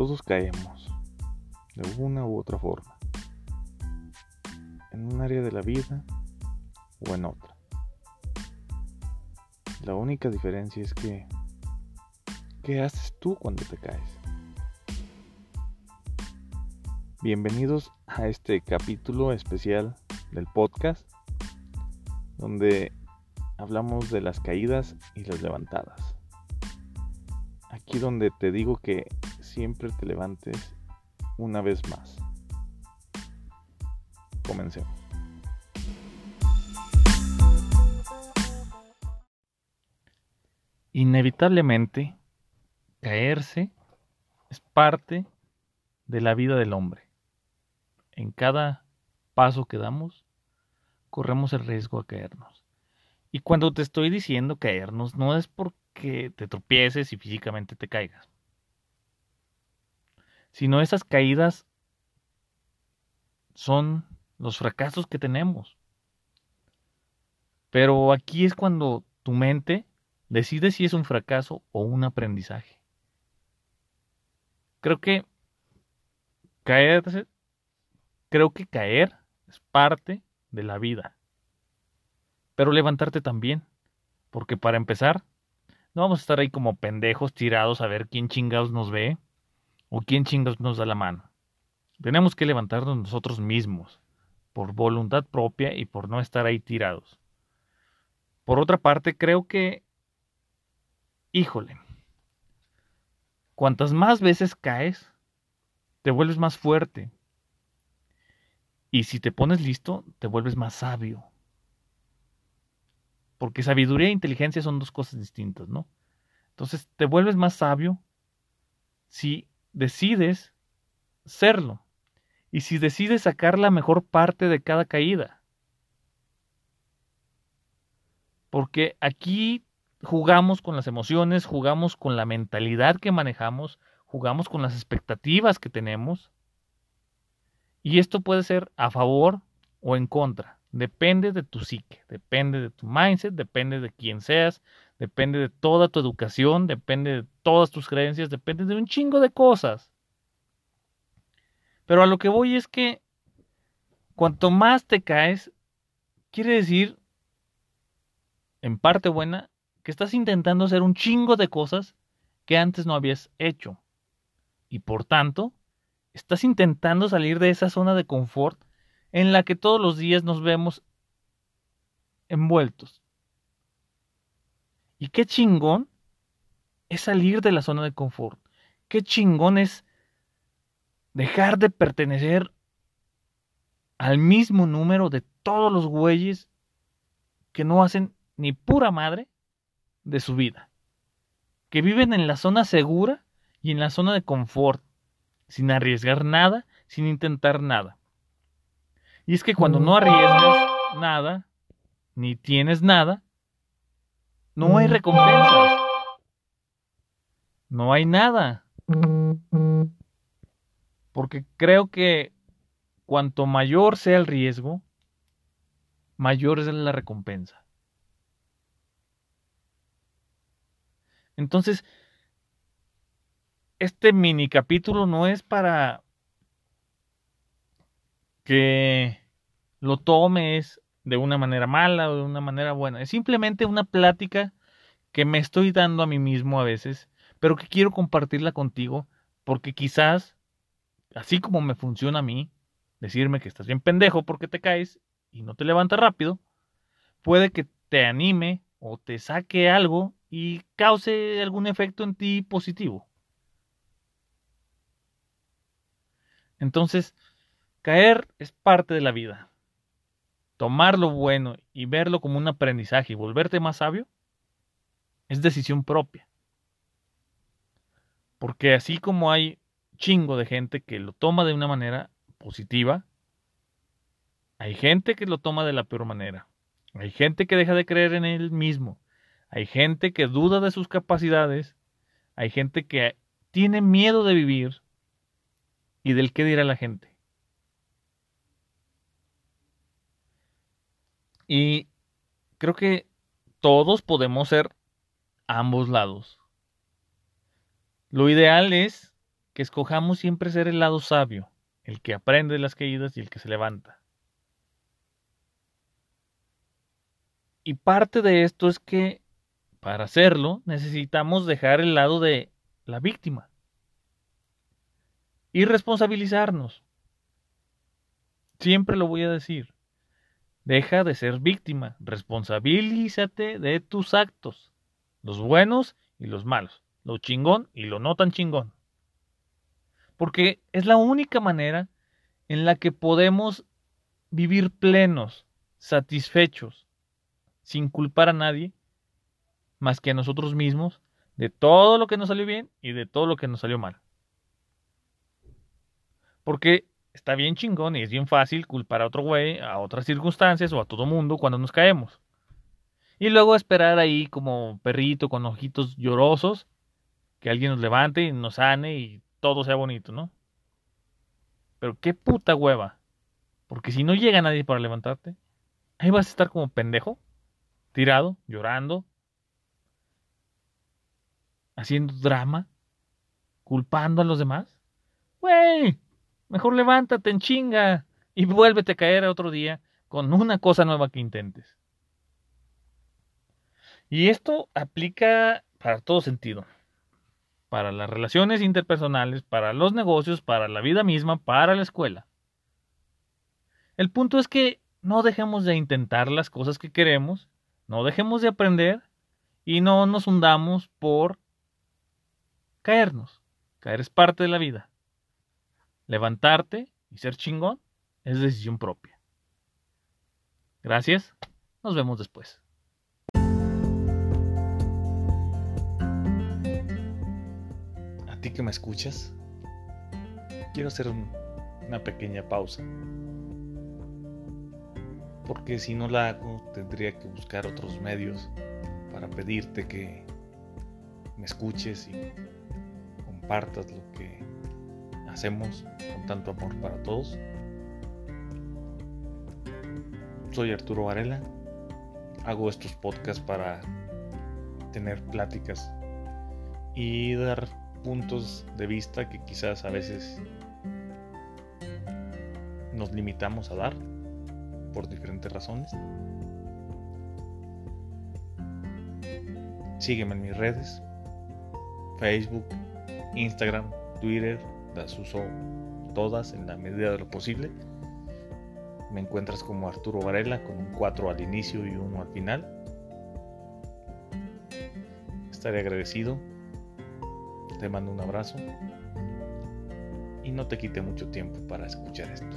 Todos caemos, de una u otra forma, en un área de la vida o en otra. La única diferencia es que, ¿qué haces tú cuando te caes? Bienvenidos a este capítulo especial del podcast, donde hablamos de las caídas y las levantadas. Aquí donde te digo que siempre te levantes una vez más. Comencemos. Inevitablemente, caerse es parte de la vida del hombre. En cada paso que damos, corremos el riesgo a caernos. Y cuando te estoy diciendo caernos, no es porque te tropieces y físicamente te caigas sino esas caídas son los fracasos que tenemos. Pero aquí es cuando tu mente decide si es un fracaso o un aprendizaje. Creo que caer, creo que caer es parte de la vida. Pero levantarte también, porque para empezar, no vamos a estar ahí como pendejos tirados a ver quién chingados nos ve ¿O quién chingados nos da la mano? Tenemos que levantarnos nosotros mismos, por voluntad propia y por no estar ahí tirados. Por otra parte, creo que, híjole, cuantas más veces caes, te vuelves más fuerte. Y si te pones listo, te vuelves más sabio. Porque sabiduría e inteligencia son dos cosas distintas, ¿no? Entonces, te vuelves más sabio si decides serlo y si decides sacar la mejor parte de cada caída. Porque aquí jugamos con las emociones, jugamos con la mentalidad que manejamos, jugamos con las expectativas que tenemos. Y esto puede ser a favor o en contra. Depende de tu psique, depende de tu mindset, depende de quién seas, depende de toda tu educación, depende de todas tus creencias, depende de un chingo de cosas. Pero a lo que voy es que cuanto más te caes, quiere decir, en parte buena, que estás intentando hacer un chingo de cosas que antes no habías hecho. Y por tanto, estás intentando salir de esa zona de confort en la que todos los días nos vemos envueltos. Y qué chingón es salir de la zona de confort. Qué chingón es dejar de pertenecer al mismo número de todos los güeyes que no hacen ni pura madre de su vida. Que viven en la zona segura y en la zona de confort, sin arriesgar nada, sin intentar nada. Y es que cuando no arriesgas nada, ni tienes nada, no hay recompensas. No hay nada. Porque creo que cuanto mayor sea el riesgo, mayor es la recompensa. Entonces, este mini capítulo no es para que lo tomes de una manera mala o de una manera buena. Es simplemente una plática que me estoy dando a mí mismo a veces, pero que quiero compartirla contigo porque quizás, así como me funciona a mí, decirme que estás bien pendejo porque te caes y no te levantas rápido, puede que te anime o te saque algo y cause algún efecto en ti positivo. Entonces, caer es parte de la vida tomar lo bueno y verlo como un aprendizaje y volverte más sabio, es decisión propia. Porque así como hay chingo de gente que lo toma de una manera positiva, hay gente que lo toma de la peor manera. Hay gente que deja de creer en él mismo. Hay gente que duda de sus capacidades. Hay gente que tiene miedo de vivir y del qué dirá la gente. Y creo que todos podemos ser ambos lados. Lo ideal es que escojamos siempre ser el lado sabio, el que aprende de las caídas y el que se levanta. Y parte de esto es que para hacerlo necesitamos dejar el lado de la víctima y responsabilizarnos. Siempre lo voy a decir. Deja de ser víctima, responsabilízate de tus actos, los buenos y los malos, lo chingón y lo no tan chingón. Porque es la única manera en la que podemos vivir plenos, satisfechos, sin culpar a nadie, más que a nosotros mismos, de todo lo que nos salió bien y de todo lo que nos salió mal. Porque está bien chingón y es bien fácil culpar a otro güey, a otras circunstancias o a todo mundo cuando nos caemos. Y luego esperar ahí como perrito con ojitos llorosos que alguien nos levante y nos sane y todo sea bonito, ¿no? Pero qué puta hueva. Porque si no llega nadie para levantarte, ahí vas a estar como pendejo, tirado, llorando, haciendo drama, culpando a los demás. Güey, Mejor levántate en chinga y vuélvete a caer otro día con una cosa nueva que intentes. Y esto aplica para todo sentido. Para las relaciones interpersonales, para los negocios, para la vida misma, para la escuela. El punto es que no dejemos de intentar las cosas que queremos, no dejemos de aprender y no nos hundamos por caernos. Caer es parte de la vida. Levantarte y ser chingón es decisión propia. Gracias. Nos vemos después. A ti que me escuchas, quiero hacer una pequeña pausa. Porque si no la hago, tendría que buscar otros medios para pedirte que me escuches y compartas lo que hacemos con tanto amor para todos. Soy Arturo Varela, hago estos podcasts para tener pláticas y dar puntos de vista que quizás a veces nos limitamos a dar por diferentes razones. Sígueme en mis redes, Facebook, Instagram, Twitter, las uso todas en la medida de lo posible. Me encuentras como Arturo Varela con un 4 al inicio y 1 al final. Estaré agradecido. Te mando un abrazo. Y no te quite mucho tiempo para escuchar esto.